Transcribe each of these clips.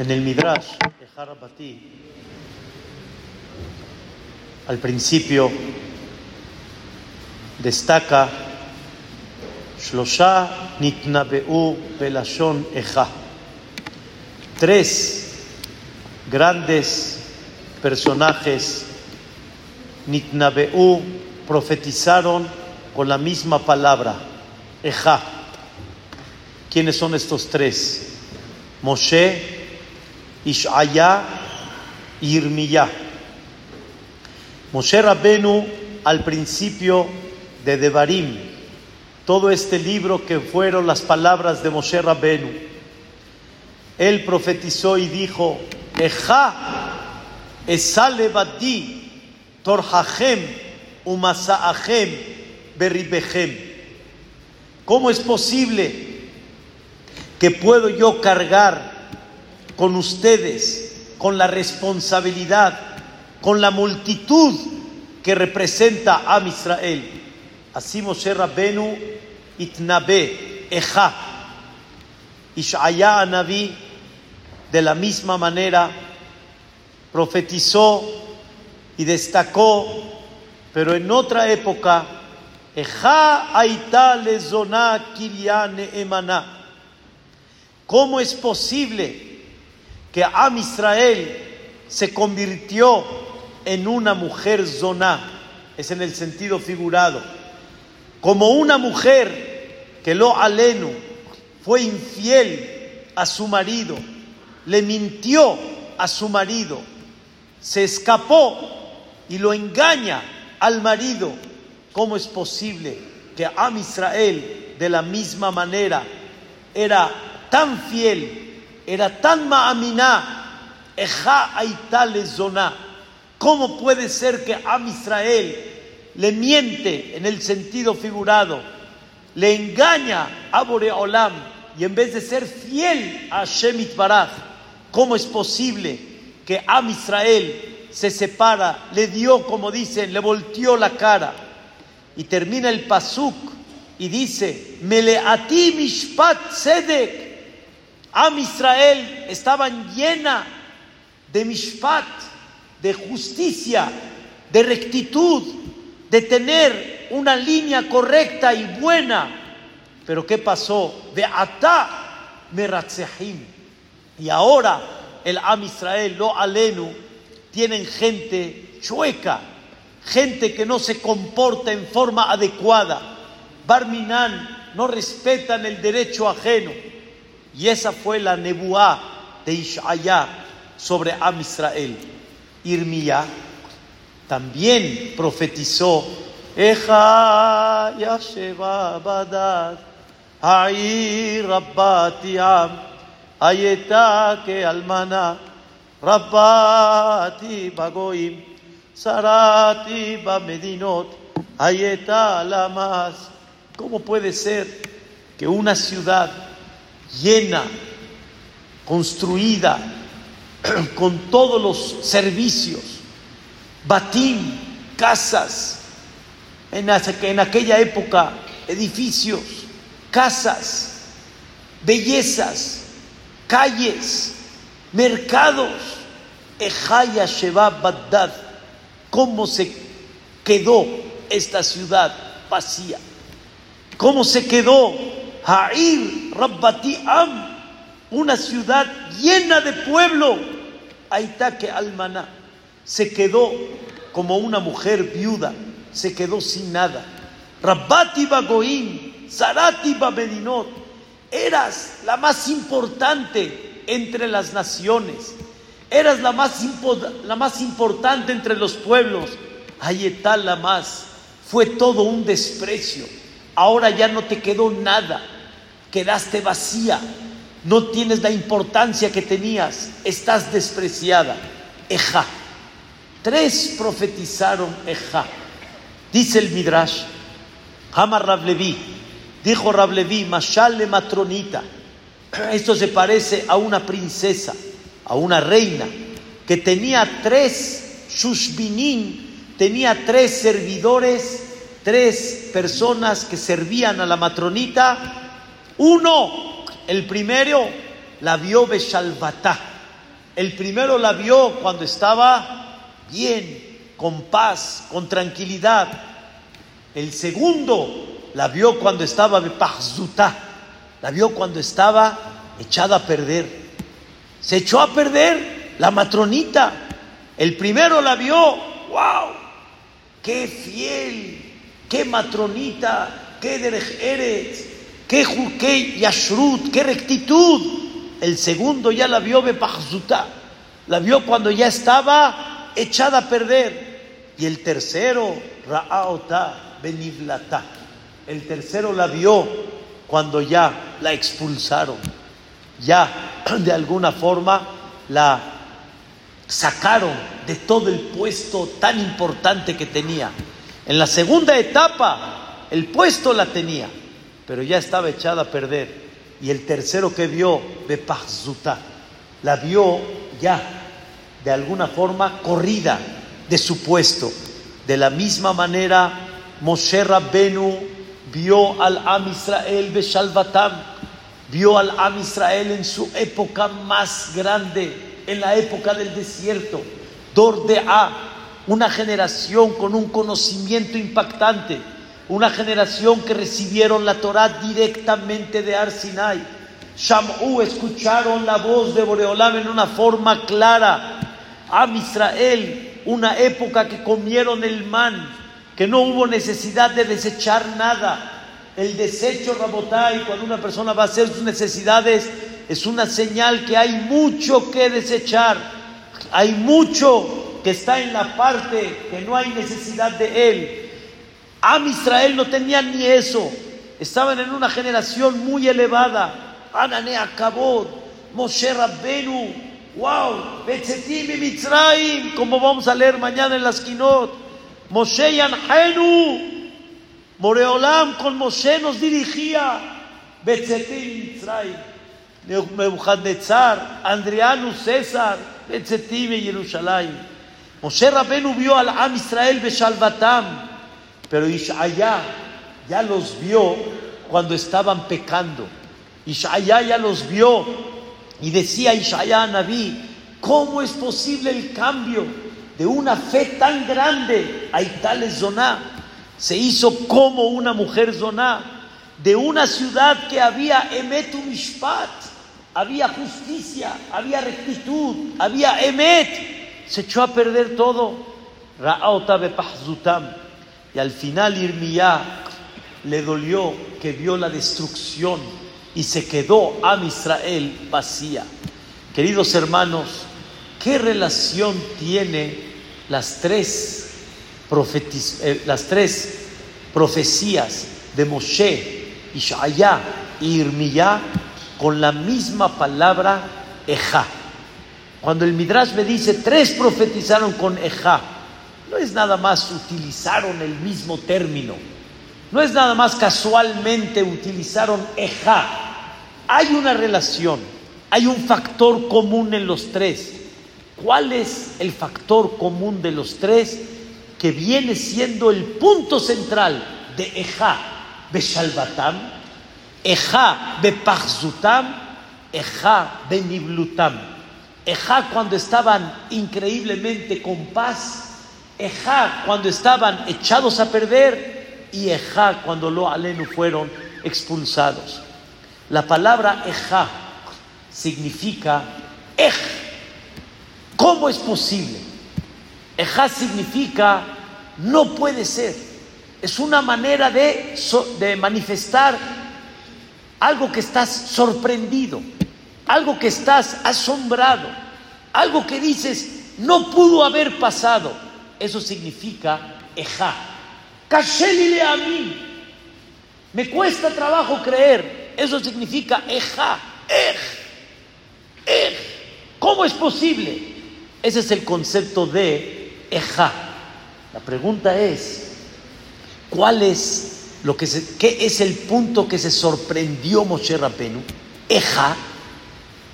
En el Midrash de Harabati, al principio destaca Shlosha nitnabeu belashon eja. Tres grandes personajes nitnabeu profetizaron con la misma palabra, eja. ¿Quiénes son estos tres? Moshe, Ishaya y Irmiyah. Moshe Rabbenu al principio de Devarim, todo este libro que fueron las palabras de Moshe Rabbenu, él profetizó y dijo, Eja esale torhajem umasaahem berribehem. ¿Cómo es posible que puedo yo cargar con ustedes, con la responsabilidad, con la multitud que representa a Israel. Así Moshe Rabbenu itnabe eja. Ishaya Naví de la misma manera profetizó y destacó, pero en otra época, eja aita lezona kiliane emana. ¿Cómo es posible que Am Israel se convirtió en una mujer zoná, es en el sentido figurado, como una mujer que lo alenu fue infiel a su marido, le mintió a su marido, se escapó y lo engaña al marido. ¿Cómo es posible que Am Israel de la misma manera era tan fiel era tan ma'aminá, eja aitale. ¿Cómo puede ser que a Israel le miente en el sentido figurado, le engaña a Boreolam y en vez de ser fiel a Shemit Baraj, ¿cómo es posible que Am Israel se separa, le dio, como dicen, le volteó la cara y termina el pasuk y dice, Meleati mishpat sedek, Am Israel estaban llena de mishpat, de justicia, de rectitud, de tener una línea correcta y buena. Pero ¿qué pasó? De ata meratzehim. Y ahora el Am Israel, lo alenu, tienen gente chueca, gente que no se comporta en forma adecuada. Barminan no respetan el derecho ajeno y esa fue la nebuá de Ishaya sobre Am Israel. Irmía también profetizó Eja Yasheva Badad Ahí Rabbati Am Ayeta que almana Rabbati Bagoim Sarati Bamedinot Ayeta Lamas ¿Cómo puede ser que una ciudad llena, construida, con todos los servicios, batín, casas, en, aquella época edificios, casas, bellezas, calles, mercados, Ejaya Sheba Bagdad, cómo se quedó esta ciudad vacía, cómo se quedó Ha'ir Rabbati Am, una ciudad llena de pueblo. Aitake Almaná se quedó como una mujer viuda, se quedó sin nada. Rabbati Bagoim, Sarati Babedinot, eras la más importante entre las naciones, eras la más, la más importante entre los pueblos. Ayetal la más, fue todo un desprecio ahora ya no te quedó nada, quedaste vacía, no tienes la importancia que tenías, estás despreciada. Eja. Tres profetizaron Eja. Dice el Midrash, Hamar Rablevi, dijo Rablevi, Mashal matronita. Esto se parece a una princesa, a una reina, que tenía tres shushbinin, tenía tres servidores tres personas que servían a la matronita. Uno, el primero, la vio Beshalvatá, El primero la vio cuando estaba bien, con paz, con tranquilidad. El segundo la vio cuando estaba bepachzuta, la vio cuando estaba echada a perder. Se echó a perder la matronita. El primero la vio, wow, qué fiel, qué matronita, qué derech eres, qué, qué yashrut, qué rectitud. El segundo ya la vio bepachzuta, la vio cuando ya estaba echada a perder. Y el tercero, ra'aota, benivlata. El tercero la vio cuando ya la expulsaron, ya de alguna forma la sacaron de todo el puesto tan importante que tenía. En la segunda etapa, el puesto la tenía, pero ya estaba echada a perder. Y el tercero que vio, Bepachzuta, la vio ya de alguna forma corrida de su puesto. De la misma manera, Moshe Rabbenu vio al Am Israel Beshalvatam, vio al Am Israel en su época más grande, en la época del desierto. Dor de A, una generación con un conocimiento impactante, una generación que recibieron la Torah directamente de Arsinai. Sham'u escucharon la voz de Boreolam en una forma clara. Am Israel, una época que comieron el man, que no hubo necesidad de desechar nada. El desecho, Rabotai, cuando una persona va a hacer sus necesidades, es una señal que hay mucho que desechar. Hay mucho que está en la parte que no hay necesidad de él. Am Israel no tenía ni eso. Estaban en una generación muy elevada. Anane Akabod, Moshe Rabbenu, wow, Betzetim y Mitzrayim, como vamos a leer mañana en las Kinot. Moshe Yanhenu, Moreolam con Moshe nos dirigía, Betzetim Israel, Nebuchadnezzar, Andriano César, Betzetim y Jerusalén. Moshe Rabenu vio al Am Israel Beshalvatam, pero Ishaya ya los vio cuando estaban pecando. Ishaya ya los vio y decía Ishaya a Naví, ¿cómo es posible el cambio? de una fe tan grande, Aitales Zoná, se hizo como una mujer Zoná, de una ciudad que había Emet Mishpat, había justicia, había rectitud, había Emet, se echó a perder todo. Y al final Irmiyah le dolió que vio la destrucción y se quedó a Israel vacía. Queridos hermanos, ¿qué relación tiene las tres, eh, las tres profecías de Moshe, Ishaya y Irmiyah con la misma palabra Eja. Cuando el Midrash me dice tres profetizaron con Eja, no es nada más utilizaron el mismo término, no es nada más casualmente utilizaron Eja. Hay una relación, hay un factor común en los tres. ¿Cuál es el factor común de los tres que viene siendo el punto central de Eja Beshalvatam, Eja Bepachzutam, Eja Beniblutam? Eja cuando estaban increíblemente con paz, Eja cuando estaban echados a perder y Eja cuando lo alenu fueron expulsados. La palabra Eja significa Ej ¿Cómo es posible? Ejá significa no puede ser. Es una manera de, de manifestar algo que estás sorprendido, algo que estás asombrado, algo que dices no pudo haber pasado. Eso significa Ejá. Kashelile a mí. Me cuesta trabajo creer. Eso significa Ejá. Ej. Ej. ¿Cómo es posible? Ese es el concepto de Eja. La pregunta es, ¿cuál es lo que qué es el punto que se sorprendió Moshe Rabenu? Eja.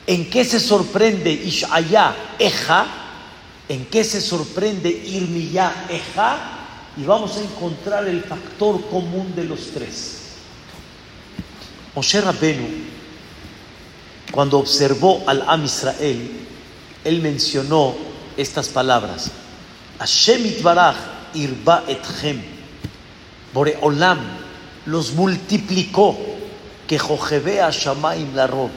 ¿En qué se sorprende Ishaya? Eja. ¿En qué se sorprende Irmiyah? Eja. Y vamos a encontrar el factor común de los tres. Moshe Rabenu, cuando observó al Am Israel, él mencionó estas palabras. Hashem itbaraj irba etchem. Boreolam los multiplicó que Jojebea Shamaim rob.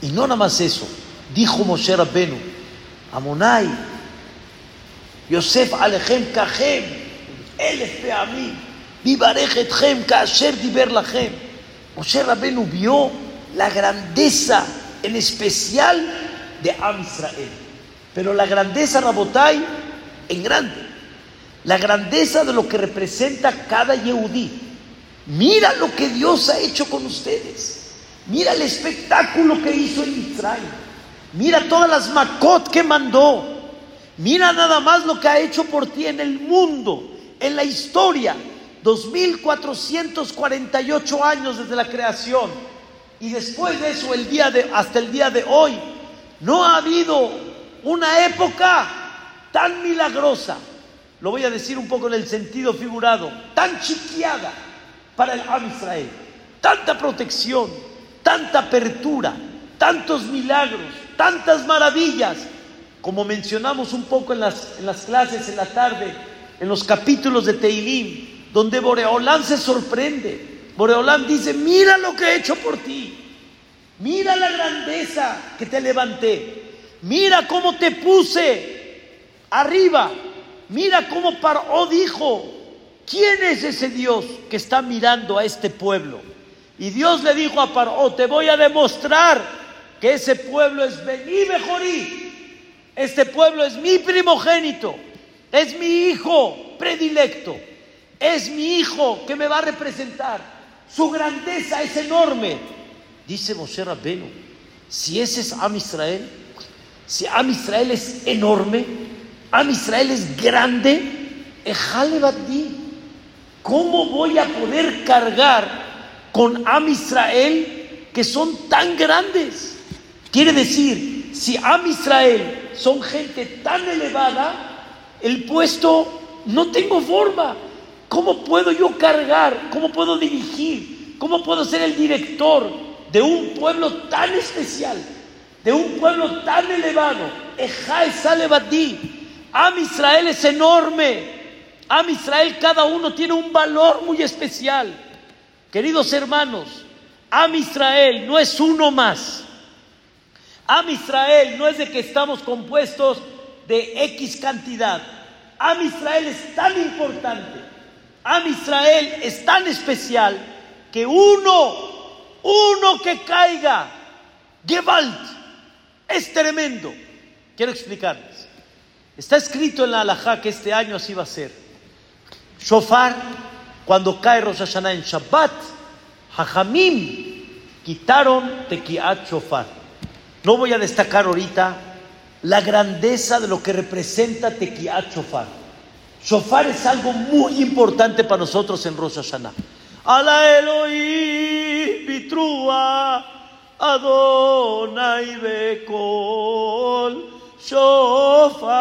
Y no nada más eso, dijo Moshe Rabbenu, Amonai, Yosef Alechem Kachem, Elef Peamim, Vivarej Etchem Kasher Diber Lachem. Moshe Rabbenu vio la grandeza en especial de Am Israel. Pero la grandeza, Rabotai, en grande. La grandeza de lo que representa cada Yehudí. Mira lo que Dios ha hecho con ustedes. Mira el espectáculo que hizo en Israel. Mira todas las Makot que mandó. Mira nada más lo que ha hecho por ti en el mundo, en la historia. 2448 años desde la creación. Y después de eso, el día de, hasta el día de hoy, no ha habido una época tan milagrosa, lo voy a decir un poco en el sentido figurado, tan chiquiada para el Israel, tanta protección, tanta apertura, tantos milagros, tantas maravillas, como mencionamos un poco en las, clases en la tarde, en los capítulos de Teilim, donde Boreolán se sorprende. Boreolán dice, mira lo que he hecho por ti, mira la grandeza que te levanté, mira cómo te puse arriba, mira cómo Paró dijo, ¿quién es ese Dios que está mirando a este pueblo? Y Dios le dijo a Paró, te voy a demostrar que ese pueblo es Bení Bejorí, este pueblo es mi primogénito, es mi hijo predilecto, es mi hijo que me va a representar. Su grandeza es enorme. Dice Moshe Rabbenu, si ese es Am Israel, si Am Israel es enorme, Am Israel es grande, ¿cómo voy a poder cargar con Am Israel que son tan grandes? Quiere decir, si Am Israel son gente tan elevada, el puesto no tengo forma. ¿Cómo puedo yo cargar? ¿Cómo puedo dirigir? ¿Cómo puedo ser el director de un pueblo tan especial? De un pueblo tan elevado. Am Israel es enorme. Am Israel cada uno tiene un valor muy especial. Queridos hermanos, Am Israel no es uno más. Am Israel no es de que estamos compuestos de X cantidad. Am Israel es tan importante. Am Israel es tan especial que uno, uno que caiga, Gewalt, es tremendo. Quiero explicarles. Está escrito en la halajá que este año así va a ser. Shofar, cuando cae Rosh en Shabbat, Hajamim quitaron Tekiat Shofar. No voy a destacar ahorita la grandeza de lo que representa Tekiat Shofar. Shofar es algo muy importante para nosotros en Rosh Hashanah. Ala Elohim bitrua Adonai bekol shofar.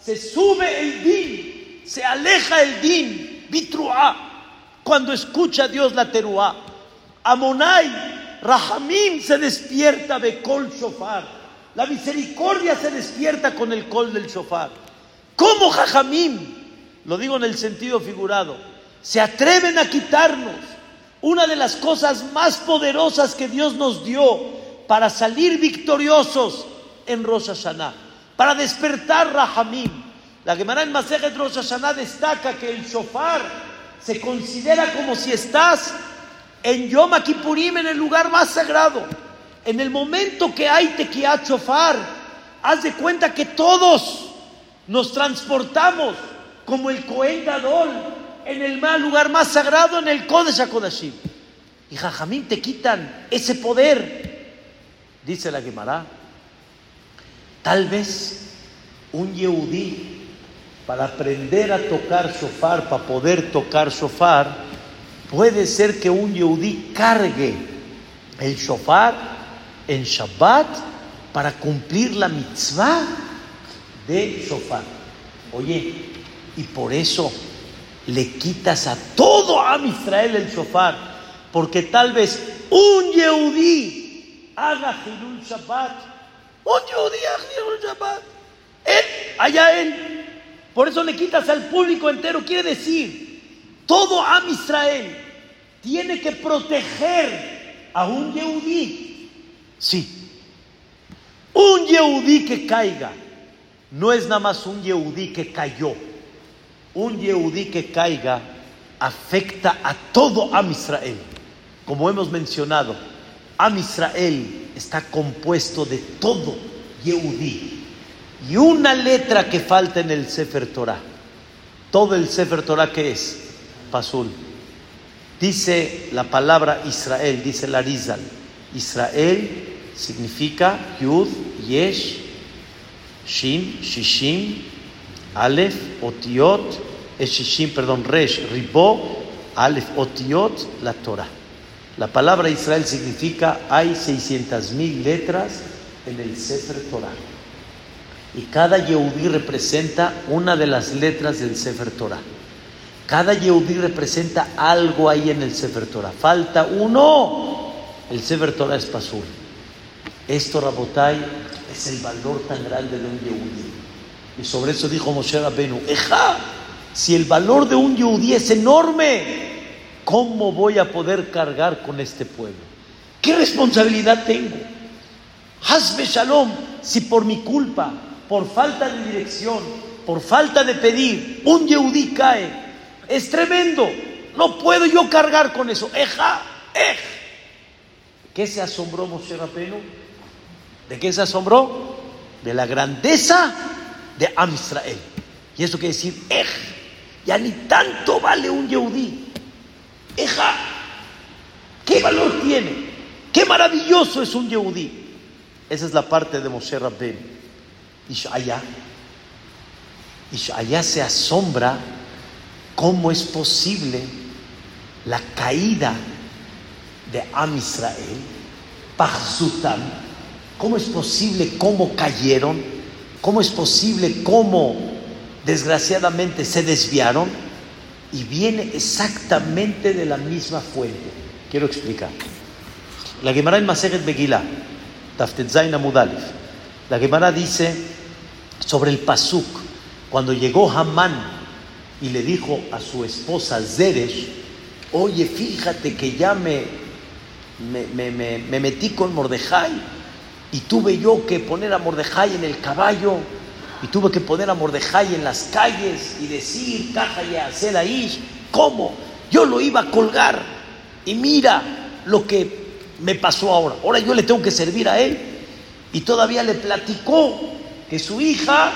Se sube el din, se aleja el din, bitrua, cuando escucha Dios la teruá. Amonai, Rahamim se despierta de kol shofar. La misericordia se despierta con el col del shofar. ¿Cómo Jajamim? Lo digo en el sentido figurado. Se atreven a quitarnos una de las cosas más poderosas que Dios nos dio para salir victoriosos en Rosh para despertar Rahamim. La Gemara en Masejet Rosh Hashanah destaca que el shofar se considera como si estás en Yom Kippurim, en el lugar más sagrado. En el momento que hay tequiat shofar, haz de cuenta que todos nos transportamos como el Cohen Gadol en el lugar más sagrado, en el Kodesh HaKodashim. Y Jajamín te quitan ese poder. Dice la Gemara, tal vez un Yehudí, para aprender a tocar shofar, para poder tocar shofar, puede ser que un Yehudí cargue el shofar en Shabbat para cumplir la mitzvah de shofar. Oye, y por eso le quitas a todo a Israel el shofar, porque tal vez un Yehudí haga Hilul Shabbat. Un Yehudí haga Hilul Shabbat. Él, allá él. Por eso le quitas al público entero. Quiere decir, todo Am Israel tiene que proteger a un Yehudí. Sí. Un Yehudí que caiga. No es nada más un Yehudí que cayó. Un Yehudí que caiga afecta a todo Am Israel. Como hemos mencionado, Am Israel está compuesto de todo Yehudí. Y una letra que falta en el Sefer Torah. Todo el Sefer Torah que es Pasul. Dice la palabra Israel, dice la Rizal. Israel significa Yud, Yesh, Shin, Shishim, Aleph, Otiot, Shishim, perdón, Resh, Ribó, Aleph, Otiot, la Torah. La palabra Israel significa hay 600 mil letras en el Sefer Torah. Y cada Yehudí representa una de las letras del Sefer Torah. Cada Yehudí representa algo ahí en el Sefer Torah. Falta uno. El Sefer Torah es Pasur. Esto, Rabotai, es el valor tan grande de un Yehudí. Y sobre eso dijo Moshe Rabbeinu, Eja, si el valor de un Yehudí es enorme, ¿cómo voy a poder cargar con este pueblo? ¿Qué responsabilidad tengo? Hazme Shalom, si por mi culpa, por falta de dirección, por falta de pedir, un Yehudí cae, es tremendo. No puedo yo cargar con eso. Eja, ej. ¿Qué se asombró Moshe Rabbeinu? ¿De qué se asombró? De la grandeza de Am Israel. Y eso quiere decir, ej, ya ni tanto vale un Yehudí. Eja, ¿qué valor tiene? ¿Qué maravilloso es un Yehudí? Esa es la parte de Moshe Rabbeinu. Ishaya. Ishaya se asombra cómo es posible la caída de Am Israel, Pachzutam, cómo es posible cómo cayeron, cómo es posible cómo desgraciadamente se desviaron y viene exactamente de la misma fuente. Quiero explicar. La Gemara en Maseret Begilá, Taftetzain Amudalif, la Gemara dice sobre el Pasuk, cuando llegó Hamán y le dijo a su esposa Zeresh, oye, fíjate que ya me, me, me, me metí con Mordejai y tuve yo que poner a Mordejai en el caballo y tuve que poner a Mordejai en las calles y decir, caja y hacer ahí, ¿cómo? Yo lo iba a colgar y mira lo que me pasó ahora. Ahora yo le tengo que servir a él. Y todavía le platicó que su hija,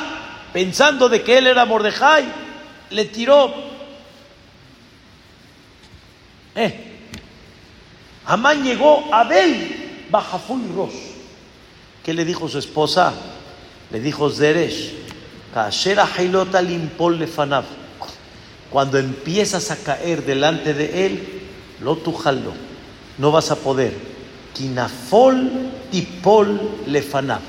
pensando de que él era Mordejai, le tiró. Eh. Amán llegó a Abel, Bajafuy Ros. ¿Qué le dijo su esposa? Le dijo Zeresh, lefanav. Cuando empiezas a caer delante de él, lo tujalo, no vas a poder. Kinafol tipol lefanav.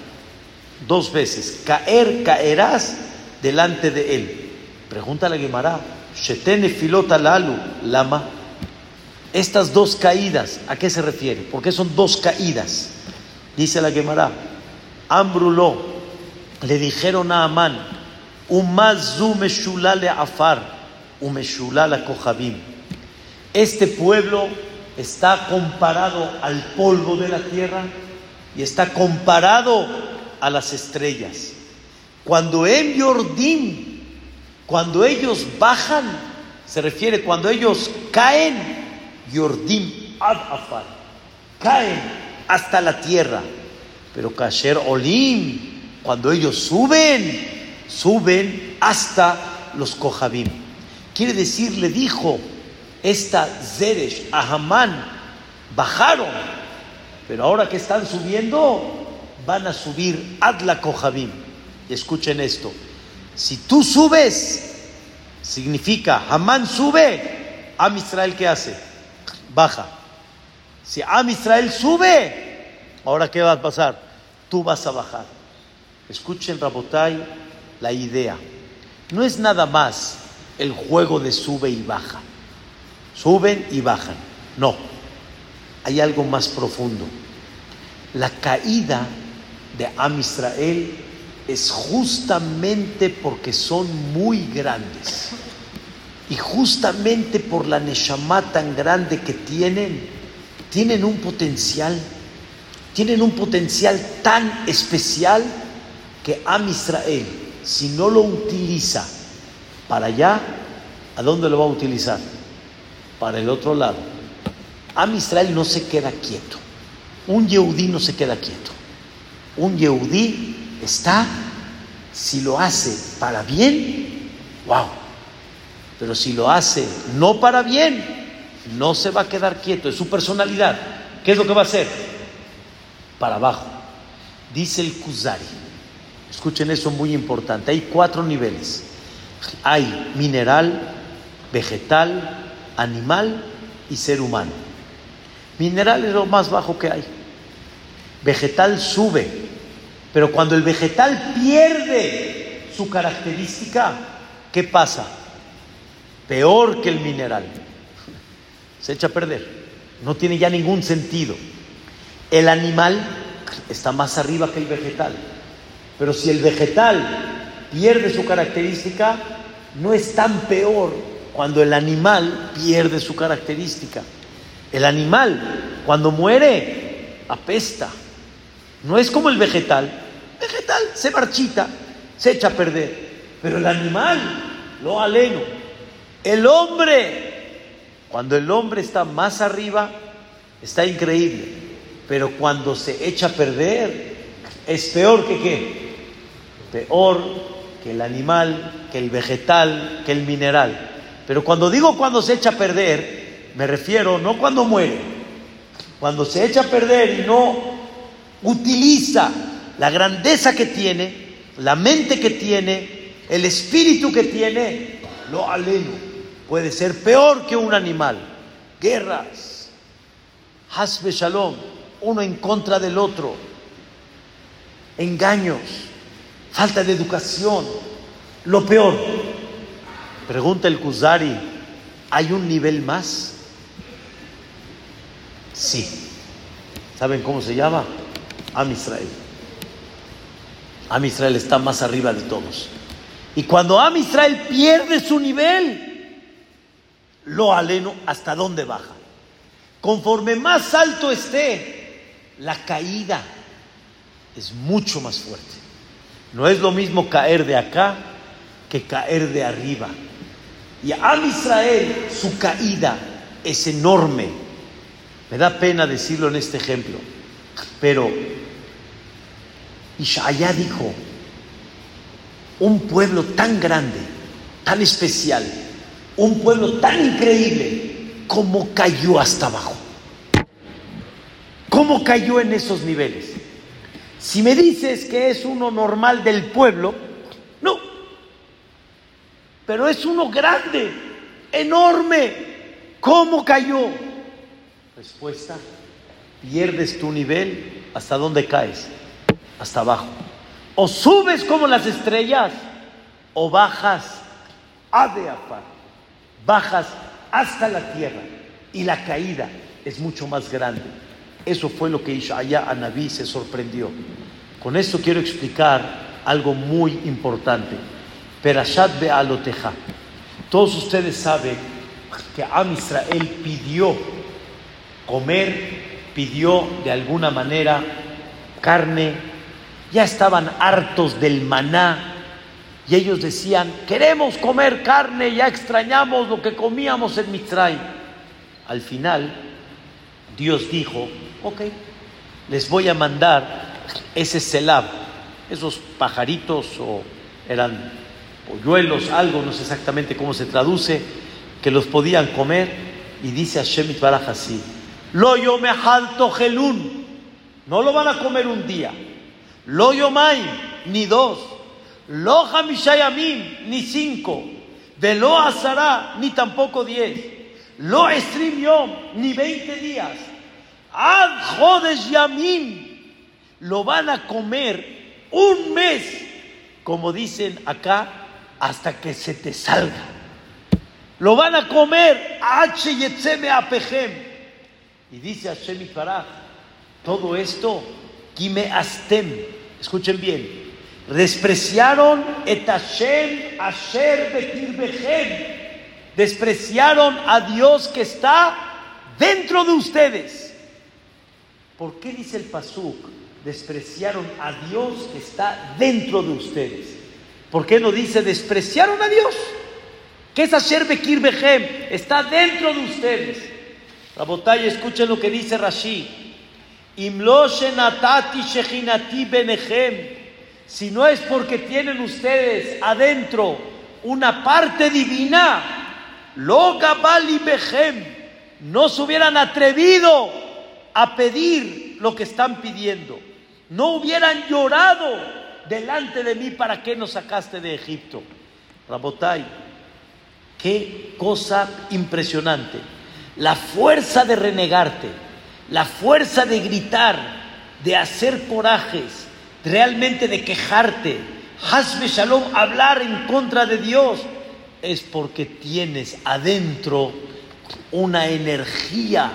Dos veces, caer, caerás delante de él. Pregunta la Gemara, Shetene filota lalu, lama. Estas dos caídas, ¿a qué se refiere? ¿Por qué son dos caídas? Dice la Gemara, Ambruló, le dijeron a Amán, Umazu meshulale afar, umeshulala kohabim. Este pueblo está comparado al polvo de la tierra y está comparado a las estrellas. Cuando en cuando ellos bajan, se refiere cuando ellos caen, Yordim ad afar, caen hasta la tierra. Pero Kasher Olim, cuando ellos suben, suben hasta los Kohabim. Quiere decir, le dijo esta Zeresh a bajaron, pero ahora que están subiendo, van a subir Adla Kohabim. Y escuchen esto, si tú subes, significa Hamán sube, Am Israel ¿qué hace? Baja. Si Am Israel sube, ahora ¿qué va a pasar? Tú vas a bajar. Escuchen, Rabotai, la idea. No es nada más el juego de sube y baja. Suben y bajan. No. Hay algo más profundo. La caída de Am Israel es justamente porque son muy grandes. Y justamente por la Neshama tan grande que tienen, tienen un potencial, tienen un potencial tan especial que Am Israel, si no lo utiliza para allá, ¿a dónde lo va a utilizar? Para el otro lado. Am Israel no se queda quieto. Un Yehudí no se queda quieto. Un Yehudí está, si lo hace para bien, wow. Pero si lo hace no para bien, no se va a quedar quieto. Es su personalidad. ¿Qué es lo que va a hacer? Para abajo. Dice el Kuzari. Escuchen eso muy importante. Hay cuatro niveles. Hay mineral, vegetal, animal y ser humano. Mineral es lo más bajo que hay. Vegetal sube, pero cuando el vegetal pierde su característica, ¿qué pasa? Peor que el mineral. Se echa a perder. No tiene ya ningún sentido. El animal está más arriba que el vegetal. Pero si el vegetal pierde su característica, no es tan peor cuando el animal pierde su característica. El animal, cuando muere, apesta. No es como el vegetal. Se marchita, se echa a perder. Pero el animal, lo aleno. El hombre, cuando el hombre está más arriba, está increíble. Pero cuando se echa a perder, es peor que qué? Peor que el animal, que el vegetal, que el mineral. Pero cuando digo cuando se echa a perder, me refiero no cuando muere, cuando se echa a perder y no utiliza la grandeza que tiene, la mente que tiene, el espíritu que tiene, lo aleno. Puede ser peor que un animal. Guerras, hasbe shalom, uno en contra del otro, engaños, falta de educación, lo peor. Pregunta el Kuzari, ¿hay un nivel más? Sí. ¿Saben cómo se llama? Am Israel. Am Israel está más arriba de todos. Y cuando Am Israel pierde su nivel, lo aleno hasta dónde baja. Conforme más alto esté, la caída es mucho más fuerte. No es lo mismo caer de acá que caer de arriba. Y Am Israel, su caída es enorme me da pena decirlo en este ejemplo, pero Ishaya dijo, un pueblo tan grande, tan especial, un pueblo tan increíble, ¿cómo cayó hasta abajo? ¿Cómo cayó en esos niveles? Si me dices que es uno normal del pueblo, no, pero es uno grande, enorme, ¿cómo cayó? Respuesta, pierdes tu nivel, ¿hasta dónde caes? Hasta abajo. O subes como las estrellas, o bajas a de bajas hasta la tierra. Y la caída es mucho más grande. Eso fue lo que Ishaya Anabí se sorprendió. Con esto quiero explicar algo muy importante. Perashat Be'aloteja. Todos ustedes saben que Am Israel pidió comer, pidió de alguna manera carne, ya estaban hartos del maná y ellos decían, queremos comer carne, ya extrañamos lo que comíamos en Mitzray. Al final, Dios dijo, ok, les voy a mandar ese celab, esos pajaritos o eran polluelos, algo, no sé exactamente cómo se traduce, que los podían comer. Y dice a Shemit Baraj así, lo yomehalto gelun. No lo van a comer un día. Lo yomaim, ni dos. Lo hamishayamim, ni cinco. Velo azara, ni tampoco diez. Lo estrim ni veinte días. Ad jodes yamim. Lo van a comer un mes, como dicen acá, hasta que se te salga. Lo van a comer, H apejem y dice Hashem Farah, todo esto Kime Astem, escuchen bien, despreciaron et Hashem asher bekirbehem, despreciaron a Dios que está dentro de ustedes. ¿Por qué dice el Pasuk? Despreciaron a Dios que está dentro de ustedes. ¿Por qué no dice despreciaron a Dios? ¿Qué es Asher Bekir Behem? Está dentro de ustedes. Botella, escuchen lo que dice Rashi. Si no es porque tienen ustedes adentro una parte divina, no se hubieran atrevido a pedir lo que están pidiendo. No hubieran llorado delante de mí para qué nos sacaste de Egipto. Rabotai, qué cosa impresionante. La fuerza de renegarte, la fuerza de gritar, de hacer corajes, realmente de quejarte, Hasbe Shalom, hablar en contra de Dios, es porque tienes adentro una energía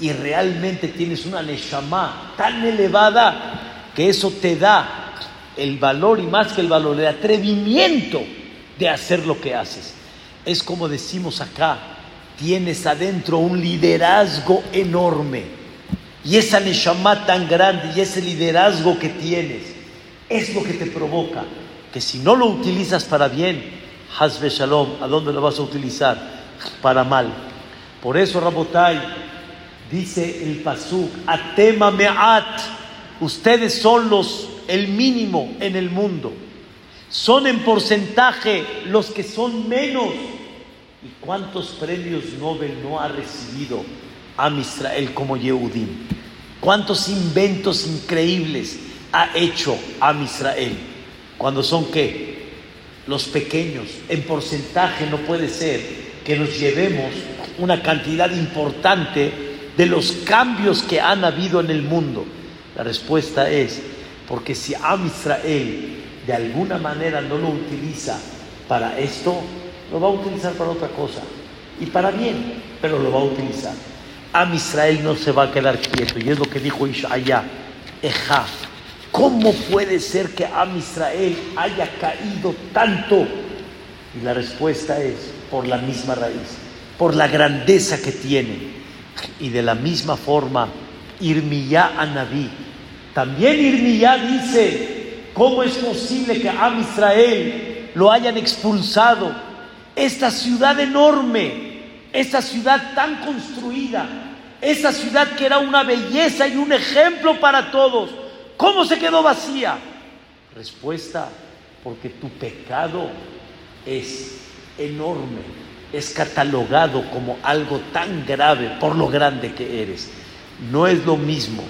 y realmente tienes una neshama tan elevada que eso te da el valor y más que el valor, el atrevimiento de hacer lo que haces. Es como decimos acá, tienes adentro un liderazgo enorme. Y esa neshama tan grande y ese liderazgo que tienes es lo que te provoca que si no lo utilizas para bien, Hazbe Shalom, ¿a dónde lo vas a utilizar? Para mal. Por eso, Rabotai, dice el Pasuk, Atema Me'at, ustedes son los, el mínimo en el mundo. Son en porcentaje los que son menos. ¿Y cuántos premios Nobel no ha recibido a Israel como Yehudim? ¿Cuántos inventos increíbles ha hecho a Israel? Cuando son qué? Los pequeños. En porcentaje no puede ser que nos llevemos una cantidad importante de los cambios que han habido en el mundo. La respuesta es porque si Am Israel de alguna manera no lo utiliza para esto, lo va a utilizar para otra cosa. Y para bien, pero lo va a utilizar. Am Israel no se va a quedar quieto. Y es lo que dijo Ishaya. Eja. ¿Cómo puede ser que Am Israel haya caído tanto? Y la respuesta es por la misma raíz, por la grandeza que tiene. Y de la misma forma, Irmiyá Anabí. También Irmiyá dice, ¿cómo es posible que Am Israel lo hayan expulsado? Esta ciudad enorme, esta ciudad tan construida, esa ciudad que era una belleza y un ejemplo para todos, ¿cómo se quedó vacía? Respuesta, porque tu pecado es enorme, es catalogado como algo tan grave por lo grande que eres. No es lo mismo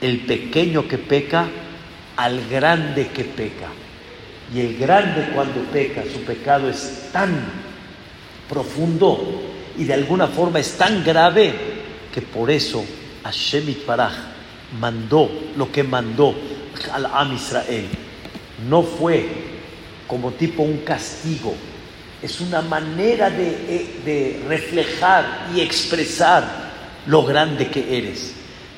el pequeño que peca al grande que peca. Y el grande cuando peca, su pecado es tan profundo y de alguna forma es tan grave que por eso Hashem Baraj mandó lo que mandó al Am Israel. No fue como tipo un castigo, es una manera de, de reflejar y expresar lo grande que eres.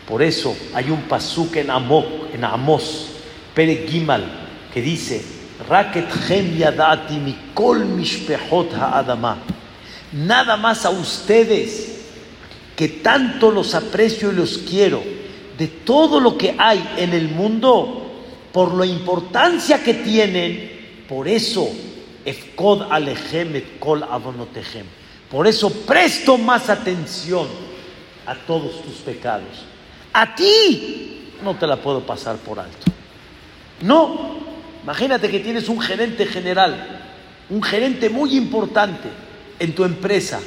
Por eso hay un pasuk en, en Amos, Pere Gimal, que dice, Raket yadati mikol mishpehot ha'adama. Nada más a ustedes, que tanto los aprecio y los quiero, de todo lo que hay en el mundo, por la importancia que tienen, por eso, efkod alejem et kol avonotejem. Por eso presto más atención a todos tus pecados. A ti no te la puedo pasar por alto. No, imagínate que tienes un gerente general, un gerente muy importante en tu empresa.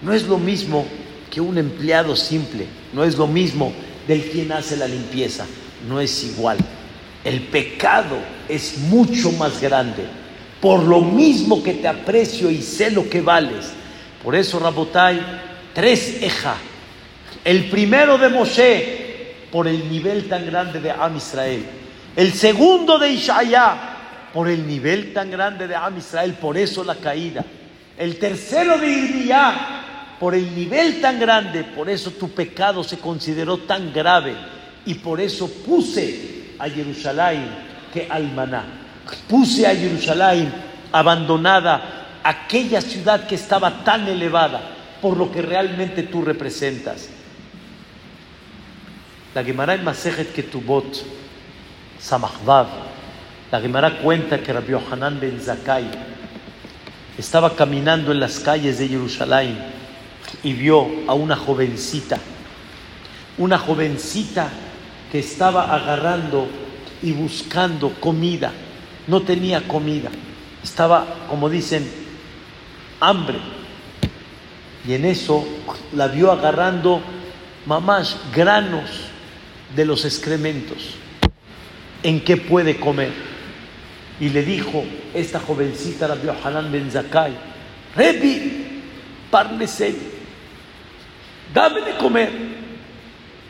No es lo mismo que un empleado simple, no es lo mismo del quien hace la limpieza, no es igual. El pecado es mucho más grande. Por lo mismo que te aprecio y sé lo que vales. Por eso, Rabotai, tres eja el primero de Moshe, por el nivel tan grande de Am Israel. El segundo de Ishaya, por el nivel tan grande de Am Israel, por eso la caída. El tercero de Irmiyah, por el nivel tan grande, por eso tu pecado se consideró tan grave y por eso puse a Jerusalén que Almaná. Puse a Jerusalén abandonada, aquella ciudad que estaba tan elevada por lo que realmente tú representas. La Gemara en Masejet Ketubot, Samachvav, la Gemara cuenta que Rabbi Yohanan ben Zakai estaba caminando en las calles de Jerusalén y vio a una jovencita, una jovencita que estaba agarrando y buscando comida. No tenía comida, estaba, como dicen, hambre. Y en eso la vio agarrando mamás granos de los excrementos. ¿En qué puede comer? Y le dijo esta jovencita, Rabbi Hanan ben Zakai, Rebi, parlesel, dame de comer.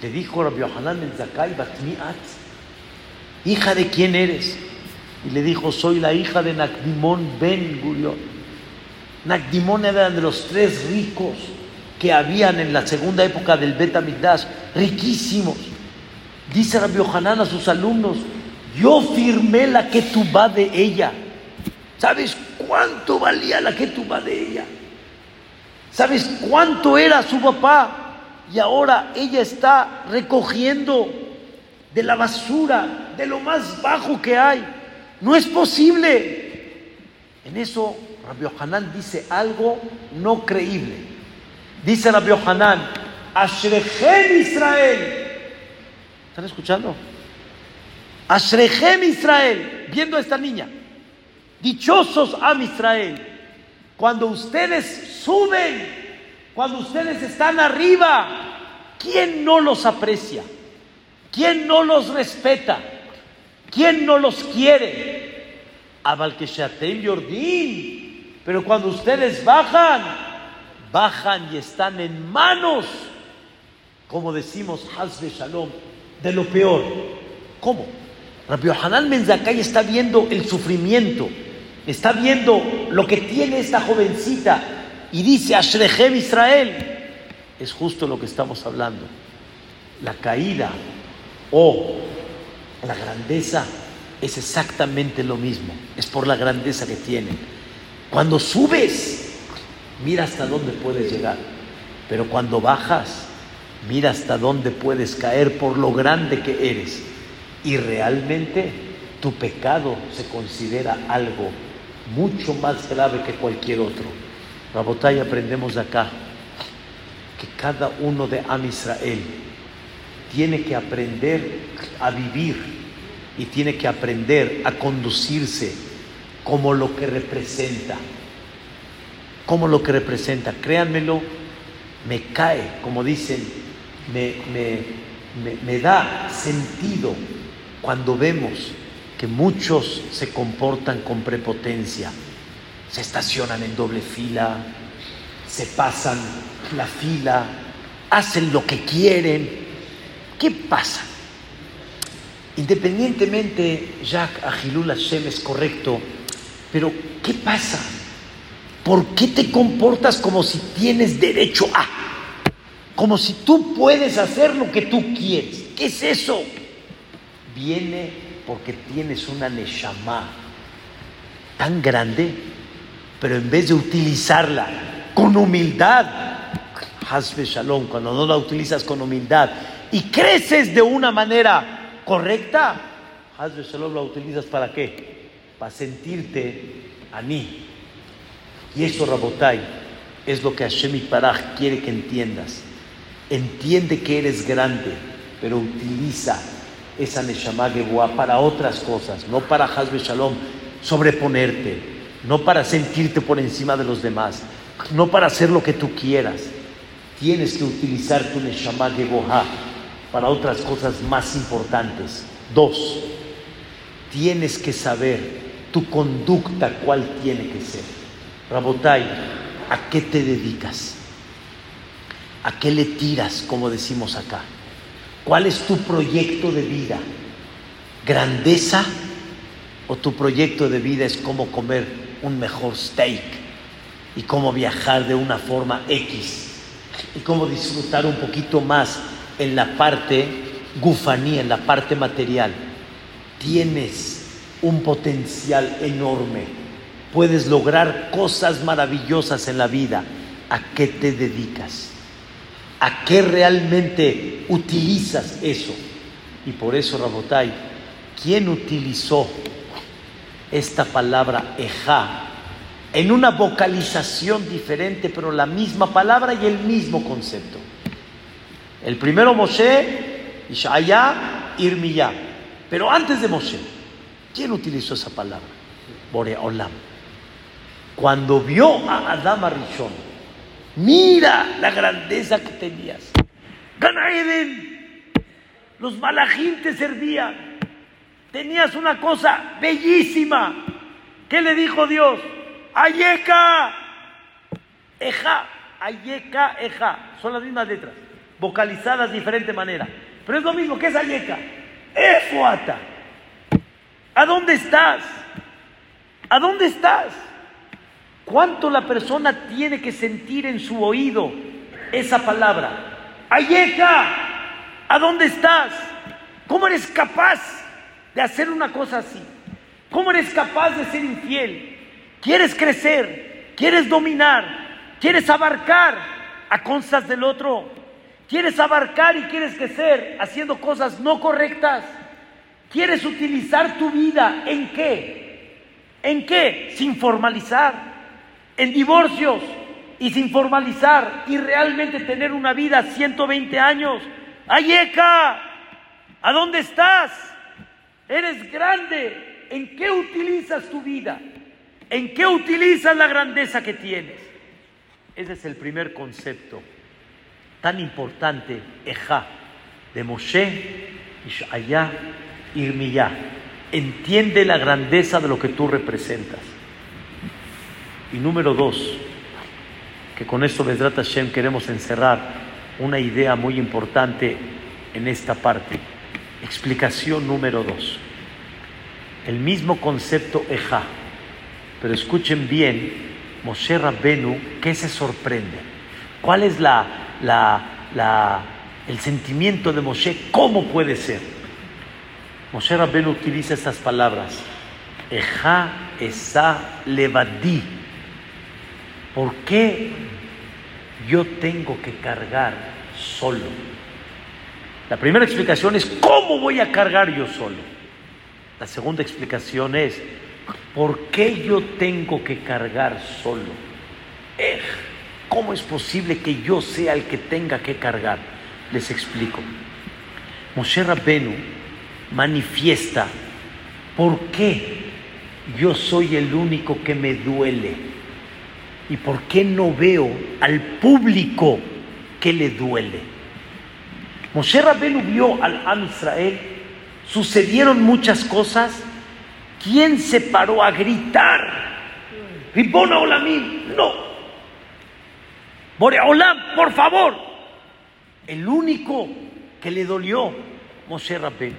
Le dijo Rabbi Hanan ben Zakai, Batmiat, hija de quién eres? Y le dijo, soy la hija de Nakdimón ben Gurion. Nakdimón era de los tres ricos que habían en la segunda época del Bet riquísimos. Dice Rabbi Hanan a sus alumnos, yo firmé la que va de ella. ¿Sabes cuánto valía la que de ella? ¿Sabes cuánto era su papá? Y ahora ella está recogiendo de la basura, de lo más bajo que hay. No es posible. En eso Rabbi Hanan dice algo no creíble. Dice Rabbi Hanan, Ashrechem Israel. ¿Están escuchando? Ashrechem Israel, viendo a esta niña. Dichosos a Israel. Cuando ustedes suben, cuando ustedes están arriba, ¿quién no los aprecia? ¿Quién no los respeta? ¿Quién no los quiere? Abalkeshatem Yordín. Pero cuando ustedes bajan, bajan y están en manos, como decimos, Hazbe Shalom, de lo peor. ¿Cómo? Rabbi Yohanan Menzakai está viendo el sufrimiento, está viendo lo que tiene esta jovencita y dice Ashrechem Israel. Es justo lo que estamos hablando. La caída o la grandeza es exactamente lo mismo, es por la grandeza que tienen. Cuando subes, mira hasta dónde puedes llegar, pero cuando bajas, mira hasta dónde puedes caer por lo grande que eres y realmente tu pecado se considera algo mucho más grave que cualquier otro. Rabotay aprendemos de acá que cada uno de Am Israel tiene que aprender a vivir y tiene que aprender a conducirse como lo que representa. Como lo que representa. Créanmelo, me cae, como dicen, me, me, me da sentido cuando vemos que muchos se comportan con prepotencia, se estacionan en doble fila, se pasan la fila, hacen lo que quieren, ¿qué pasa? Independientemente, Jacques Agilul Hashem es correcto, pero ¿qué pasa? ¿Por qué te comportas como si tienes derecho a? Como si tú puedes hacer lo que tú quieres. ¿Qué es eso? Viene porque tienes una neshama tan grande, pero en vez de utilizarla con humildad, Hasbe Shalom, cuando no la utilizas con humildad y creces de una manera correcta, Hasbe Shalom la utilizas para qué? Para sentirte a mí. Y eso, Rabotai, es lo que Hashem Paraj quiere que entiendas. Entiende que eres grande, pero utiliza esa Neshama para otras cosas, no para Hazbe Shalom sobreponerte, no para sentirte por encima de los demás, no para hacer lo que tú quieras. Tienes que utilizar tu Neshama para otras cosas más importantes. Dos, tienes que saber tu conducta cuál tiene que ser. Rabotai, ¿a qué te dedicas? ¿A qué le tiras, como decimos acá? ¿Cuál es tu proyecto de vida? ¿Grandeza o tu proyecto de vida es cómo comer un mejor steak y cómo viajar de una forma X y cómo disfrutar un poquito más en la parte gufaní, en la parte material, tienes un potencial enorme. Puedes lograr cosas maravillosas en la vida. ¿A qué te dedicas? ¿A qué realmente utilizas eso? Y por eso, Rabotai, ¿quién utilizó esta palabra ejá en una vocalización diferente, pero la misma palabra y el mismo concepto? El primero Moshe, Ishaya, Irmiyah. Pero antes de Moshe, ¿quién utilizó esa palabra? Boreolam. Cuando vio a Adam Arishon, mira la grandeza que tenías. Ganaeden, los malajim te servían. Tenías una cosa bellísima. ¿Qué le dijo Dios? Ayeka, Eja, Ayeka, Eja. Son las mismas letras vocalizadas de diferente manera. Pero es lo mismo, que es Ayeka? Efuata. ¿A dónde estás? ¿A dónde estás? ¿Cuánto la persona tiene que sentir en su oído esa palabra? Ayeka, ¿a dónde estás? ¿Cómo eres capaz de hacer una cosa así? ¿Cómo eres capaz de ser infiel? ¿Quieres crecer? ¿Quieres dominar? ¿Quieres abarcar a costas del otro? ¿Quieres abarcar y quieres crecer haciendo cosas no correctas? ¿Quieres utilizar tu vida en qué? ¿En qué? Sin formalizar, en divorcios y sin formalizar y realmente tener una vida 120 años. Ayeka, ¿a dónde estás? Eres grande. ¿En qué utilizas tu vida? ¿En qué utilizas la grandeza que tienes? Ese es el primer concepto tan importante, Ejá, de Moshe, Ishaya, Irmiyah. Entiende la grandeza de lo que tú representas. Y número dos, que con esto, Besrat Hashem, queremos encerrar una idea muy importante en esta parte. Explicación número dos. El mismo concepto Ejá, pero escuchen bien, Moshe Rabbenu, ¿qué se sorprende? ¿Cuál es la, la, el sentimiento de Moshe, ¿cómo puede ser? Moshe Rabbeinu utiliza estas palabras, Eja esa levadí. ¿Por qué yo tengo que cargar solo? La primera explicación es, ¿cómo voy a cargar yo solo? La segunda explicación es, ¿por qué yo tengo que cargar solo? ¿Cómo es posible que yo sea el que tenga que cargar? Les explico. Moshe Rabbenu manifiesta por qué yo soy el único que me duele y por qué no veo al público que le duele. Moshe Rabbenu vio al Am Israel, sucedieron muchas cosas. ¿Quién se paró a gritar? Ribona Olamim, no, Boreolam, por favor. El único que le dolió, Moshe Rabén,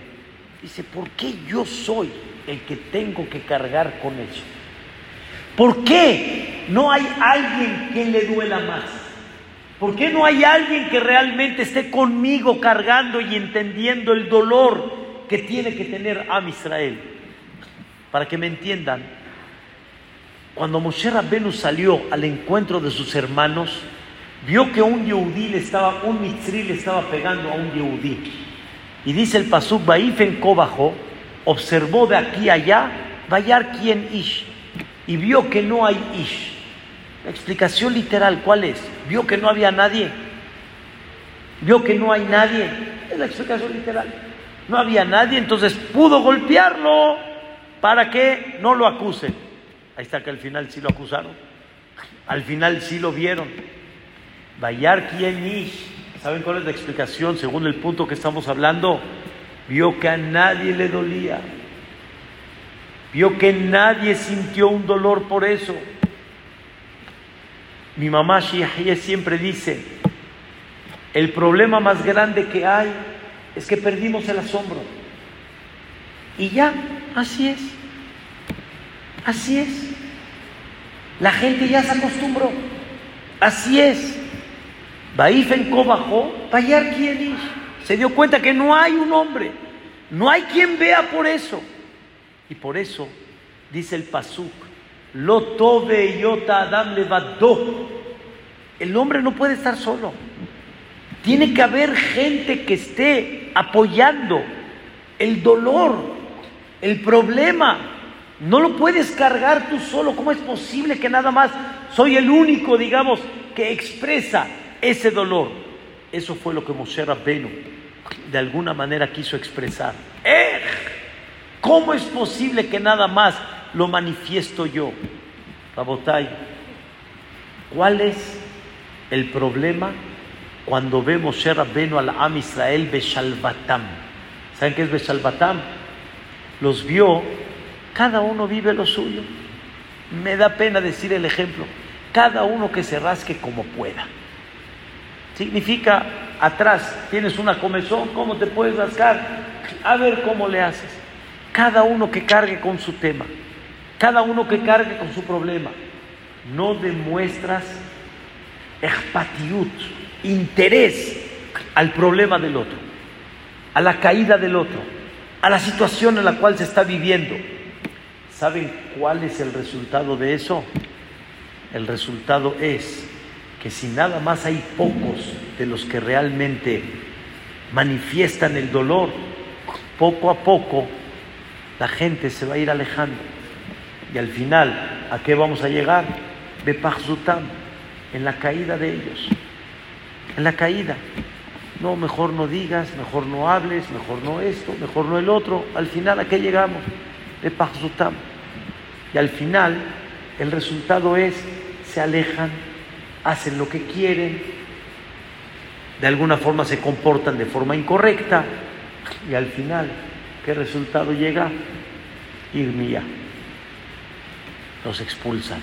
dice, ¿por qué yo soy el que tengo que cargar con eso? ¿Por qué no hay alguien que le duela más? ¿Por qué no hay alguien que realmente esté conmigo cargando y entendiendo el dolor que tiene que tener Am Israel? Para que me entiendan, cuando Moshe Rabbenu salió al encuentro de sus hermanos, vio que un yehudí le estaba, un mitzri estaba pegando a un yehudí. Y dice el pasuk, Baifen Kobajo, observó de aquí a allá, Bayar quien ish, y vio que no hay ish. La explicación literal, ¿cuál es? Vio que no había nadie. Vio que no hay nadie. Es la explicación literal. No había nadie, entonces pudo golpearlo para que no lo acusen. Ahí está que al final sí lo acusaron. Al final sí lo vieron. Bayar Ish, ¿saben cuál es la explicación según el punto que estamos hablando? Vio que a nadie le dolía. Vio que nadie sintió un dolor por eso. Mi mamá siempre dice, el problema más grande que hay es que perdimos el asombro. Y ya, así es. Así es. La gente ya se acostumbró. Así es. Baifen bajó, Bayar Se dio cuenta que no hay un hombre, no hay quien vea por eso. Y por eso dice el Pasuk, lo tove yota adam levadó. El hombre no puede estar solo. Tiene que haber gente que esté apoyando el dolor, el problema. No lo puedes cargar tú solo. ¿Cómo es posible que nada más soy el único, digamos, que expresa ese dolor? Eso fue lo que Moshe Rabbenu de alguna manera quiso expresar. ¡Eh! ¿Cómo es posible que nada más lo manifiesto yo? Rabotay, ¿cuál es el problema cuando vemos Moshe Rabbenu al Am Israel Beshalvatam? ¿Saben qué es Beshalvatam? Los vio, cada uno vive lo suyo. Me da pena decir el ejemplo. Cada uno que se rasque como pueda. Significa, atrás tienes una comezón, ¿cómo te puedes rascar? A ver cómo le haces. Cada uno que cargue con su tema, cada uno que cargue con su problema. No demuestras expatiut, interés al problema del otro, a la caída del otro, a la situación en la cual se está viviendo. ¿Saben cuál es el resultado de eso? El resultado es que si nada más hay pocos de los que realmente manifiestan el dolor, poco a poco la gente se va a ir alejando. Y al final, ¿a qué vamos a llegar? Bepachzutam, en la caída de ellos. En la caída. No, mejor no digas, mejor no hables, mejor no esto, mejor no el otro. Al final, ¿a qué llegamos? Bepachzutam. Y al final, el resultado es, se alejan, hacen lo que quieren, de alguna forma se comportan de forma incorrecta, y al final ¿Qué resultado llega? Irmía. Los expulsan.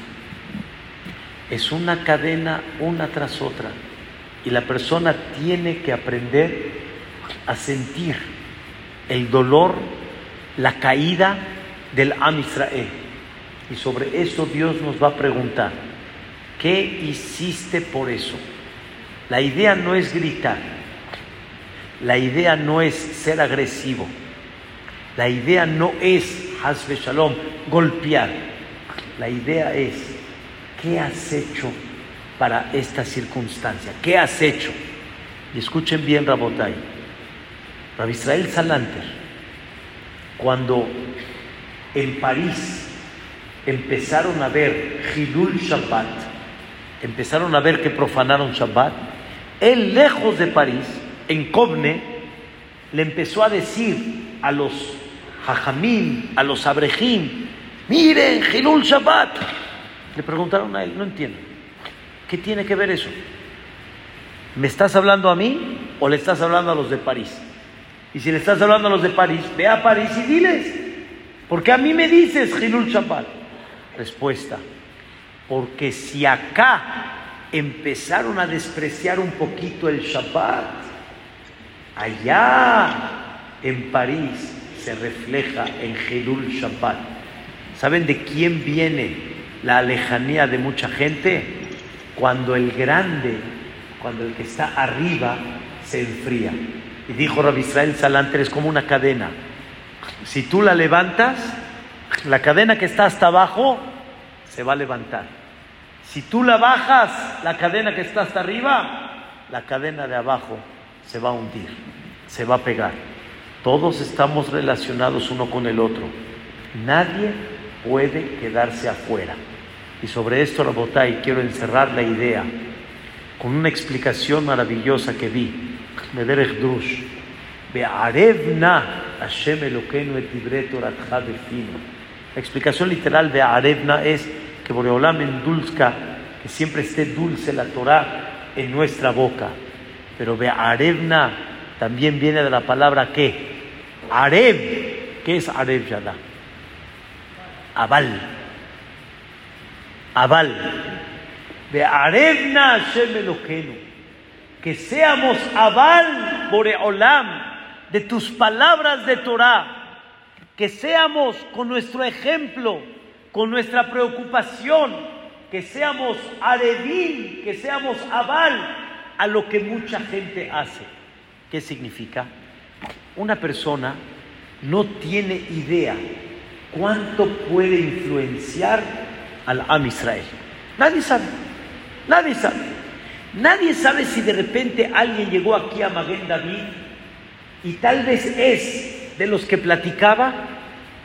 Es una cadena una tras otra. Y la persona tiene que aprender a sentir el dolor, la caída del Am Israel. Y sobre eso Dios nos va a preguntar, ¿qué hiciste por eso? La idea no es gritar, la idea no es ser agresivo. La idea no es, Shalom, golpear. La idea es, ¿qué has hecho para esta circunstancia? ¿Qué has hecho? Y escuchen bien, Rabotai. Rabbi Israel Salanter, cuando en París empezaron a ver Hidul Shabbat, empezaron a ver que profanaron Shabbat, él lejos de París, en Cobne, le empezó a decir a los Jajamín, a los Abrejín, miren, Gilul Shabbat. Le preguntaron a él, no entiendo, ¿qué tiene que ver eso? ¿Me estás hablando a mí o le estás hablando a los de París? Y si le estás hablando a los de París, ve a París y diles, porque a mí me dices Gilul Shabbat? Respuesta, porque si acá empezaron a despreciar un poquito el Shabbat, allá en París se refleja en Hilul Shabbat. ¿Saben de quién viene la lejanía de mucha gente? Cuando el grande, cuando el que está arriba se enfría. Y dijo Rabbi Israel Salanter, es como una cadena. Si tú la levantas, la cadena que está hasta abajo se va a levantar. Si tú la bajas, la cadena que está hasta arriba, la cadena de abajo se va a hundir, se va a pegar. Todos estamos relacionados uno con el otro. Nadie puede quedarse afuera. Y sobre esto, Rabotai, quiero encerrar la idea con una explicación maravillosa que vi. La explicación literal de Arevna es que Boreolam endulzca, que siempre esté dulce la Torah en nuestra boca. Pero Be'arevna también viene de la palabra que Areb, ¿qué es Areb Yadá? Abal. Abal. De Arebna Hashem Eloquenu. Que seamos Abal Boreolam de tus palabras de Torah. Que seamos con nuestro ejemplo, con nuestra preocupación, que seamos Arebim, que seamos Abal a lo que mucha gente hace. ¿Qué significa? Una persona no tiene idea cuánto puede influenciar al Am Israel. Nadie sabe, nadie sabe. Nadie sabe si de repente alguien llegó aquí a Maguen David y tal vez es de los que platicaba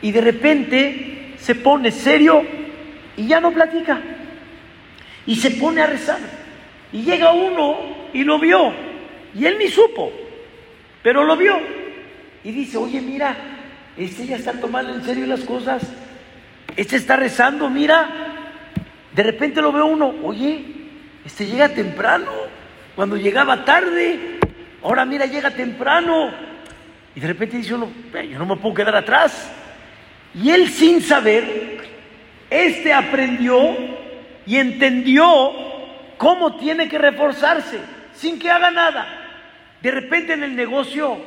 y de repente se pone serio y ya no platica y se pone a rezar. Y llega uno y lo vio y él ni supo, pero lo vio y dice, oye, mira, este ya está tomando en serio las cosas, este está rezando, mira, de repente lo ve uno, oye, este llega temprano, cuando llegaba tarde, ahora mira, llega temprano. Y de repente dice uno, yo no me puedo quedar atrás. Y él sin saber, este aprendió y entendió cómo tiene que reforzarse, sin que haga nada. De repente en el negocio,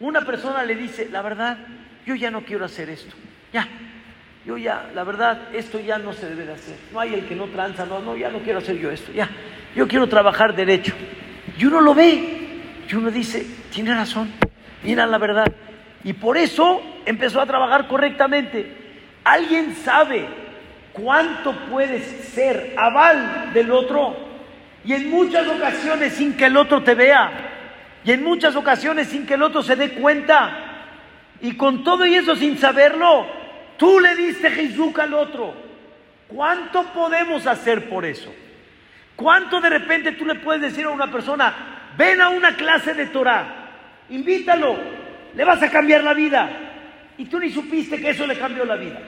una persona le dice, la verdad, yo ya no quiero hacer esto. Ya, yo ya, la verdad, esto ya no se debe de hacer. No hay el que no tranza, no, no, ya no quiero hacer yo esto, ya. Yo quiero trabajar derecho. Y uno lo ve, y uno dice, tiene razón, mira la verdad. Y por eso empezó a trabajar correctamente. ¿Alguien sabe cuánto puedes ser aval del otro? Y en muchas ocasiones sin que el otro te vea. Y en muchas ocasiones sin que el otro se dé cuenta. Y con todo y eso sin saberlo, Tú le diste Jesús al otro. ¿Cuánto podemos hacer por eso? ¿Cuánto de repente tú le puedes decir a una persona, ven a una clase de Torah, invítalo, le vas a cambiar la vida? Y tú ni supiste que eso le cambió la vida.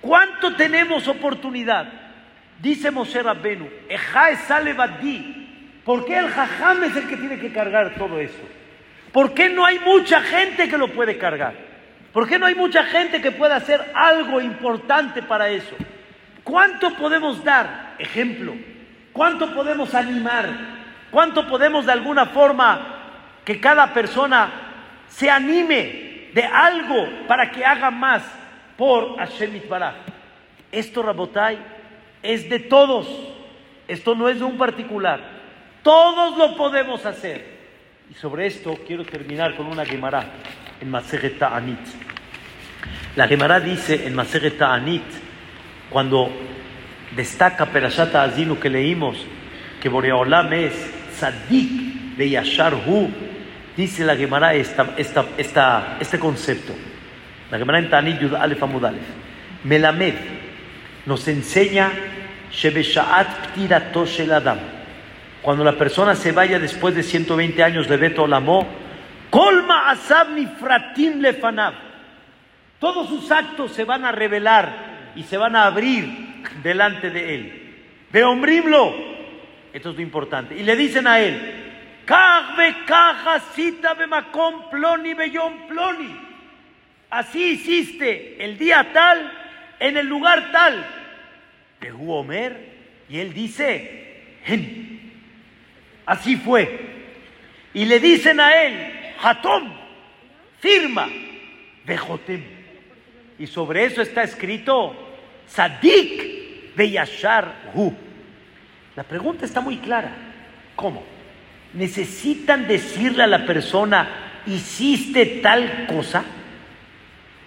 ¿Cuánto tenemos oportunidad? Dice Moshe Rabbenu, sale ¿Por qué el jajam es el que tiene que cargar todo esto? ¿Por qué no hay mucha gente que lo puede cargar? ¿Por qué no hay mucha gente que pueda hacer algo importante para eso? ¿Cuánto podemos dar ejemplo? ¿Cuánto podemos animar? ¿Cuánto podemos de alguna forma que cada persona se anime de algo para que haga más por Hashem? Esto, Rabotai, es de todos. Esto no es de un particular. Todos lo podemos hacer. Y sobre esto quiero terminar con una Gemara en Maseret Ta'anit. La Gemara dice en Maseret Ta'anit, cuando destaca Perashat Azinu que leímos, que Boreolam es Tzadik de Yashar Hu, dice la Gemara esta, esta, este concepto. La Gemara en Ta'anit Yud Alef Amud Alef. Melamed nos enseña Shebeshaat Ptirato Shel Adam. Cuando la persona se vaya después de 120 años de Beto Olamo, Colma asab nifratim lefanab. Todos sus actos se van a revelar y se van a abrir delante de él. Veombrimlo. Esto es lo importante. Y le dicen a él, ploni ploni. Así hiciste el día tal, en el lugar tal. De Omer, y él dice, así fue. Y le dicen a él, Hatón, firma, Bejotem. Y sobre eso está escrito, Sadik Beyashar Hu. La pregunta está muy clara. ¿Cómo? ¿Necesitan decirle a la persona, hiciste tal cosa?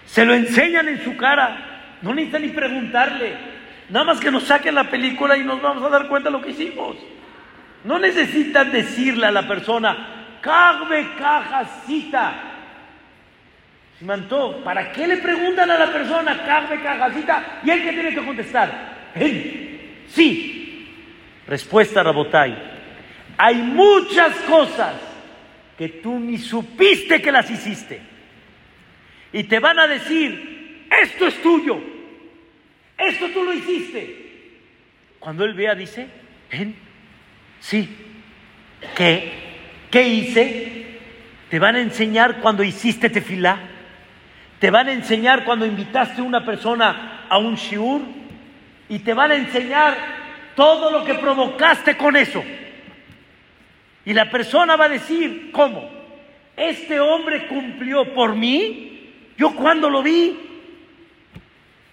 Se lo enseñan en su cara. No necesitan ni preguntarle. Nada más que nos saquen la película y nos vamos a dar cuenta de lo que hicimos. No necesitan decirle a la persona, Carve cajacita. Simantó, ¿para qué le preguntan a la persona carve cajacita? Y él que tiene que contestar, él, sí. Respuesta, Rabotay. Hay muchas cosas que tú ni supiste que las hiciste. Y te van a decir, esto es tuyo, esto tú lo hiciste. Cuando él vea, dice, ¿en? Sí. ¿Qué? ¿Qué hice? Te van a enseñar cuando hiciste tefilá. Te van a enseñar cuando invitaste a una persona a un shiur. Y te van a enseñar todo lo que provocaste con eso. Y la persona va a decir, ¿cómo? Este hombre cumplió por mí. ¿Yo cuando lo vi?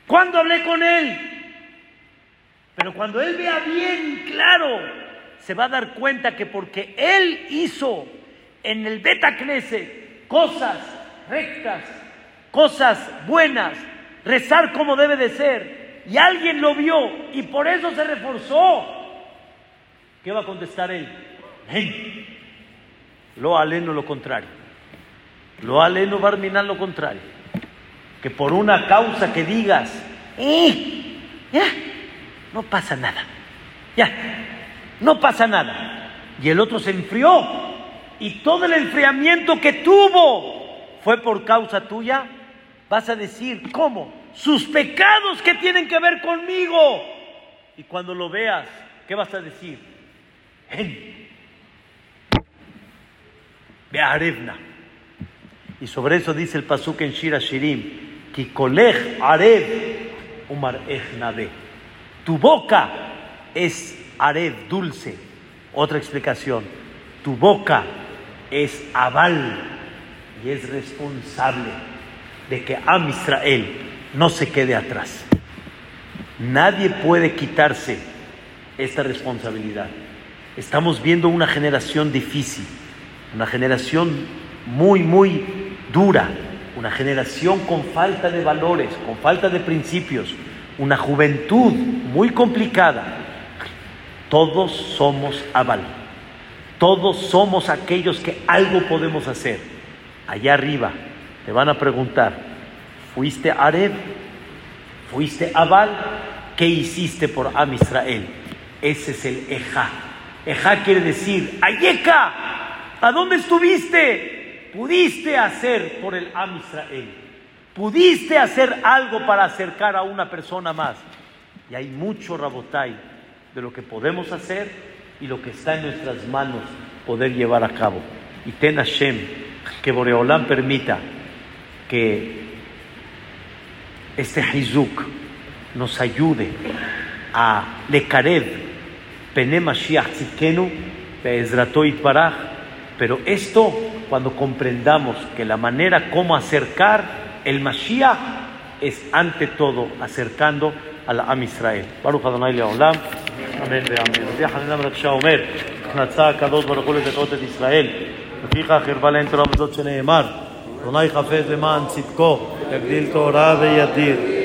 ¿Cuándo hablé con él? Pero cuando él vea bien claro se va a dar cuenta que porque Él hizo en el Beta cosas rectas, cosas buenas, rezar como debe de ser, y alguien lo vio y por eso se reforzó, ¿qué va a contestar él? Lo aleno lo contrario. Lo aleno a lo contrario. Que por una causa que digas, eh, ya, no pasa nada. Ya, no pasa nada. Y el otro se enfrió. Y todo el enfriamiento que tuvo fue por causa tuya. Vas a decir, ¿cómo? Sus pecados que tienen que ver conmigo. Y cuando lo veas, ¿qué vas a decir? Be'arevna. Y sobre eso dice el pasuk en Shira Shirim, Kikolech arev umar Tu boca es arev, dulce. Otra explicación, tu boca es aval y es responsable de que Am Israel no se quede atrás. Nadie puede quitarse esta responsabilidad. Estamos viendo una generación difícil, una generación muy, muy dura, una generación con falta de valores, con falta de principios, una juventud muy complicada. Todos somos aval, todos somos aquellos que algo podemos hacer. Allá arriba te van a preguntar, ¿fuiste Areb? ¿Fuiste Abal? ¿Qué hiciste por Am Israel? Ese es el Eja. Eja quiere decir, Ayeka, ¿a dónde estuviste? Pudiste hacer por el Am Israel. Pudiste hacer algo para acercar a una persona más. Y hay mucho Rabotai de lo que podemos hacer y lo que está en nuestras manos poder llevar a cabo. Y ten Hashem, que Boreolán permita que este Hizuk nos ayude a Lekarev Pene Mashiach Tzikenu, pero esto cuando comprendamos que la manera como acercar el Mashiach es ante todo acercando a la Am Israel. Baruch Adonai Leolam, amén ואמן. רבי חנינא בן אומר, נצא הקדוש ברוך הוא לדתות את ישראל, לפיכך הרבה להם תורה בזאת שנאמר, אדוני חפץ למען צדקו, יגדיל תורה וידיר.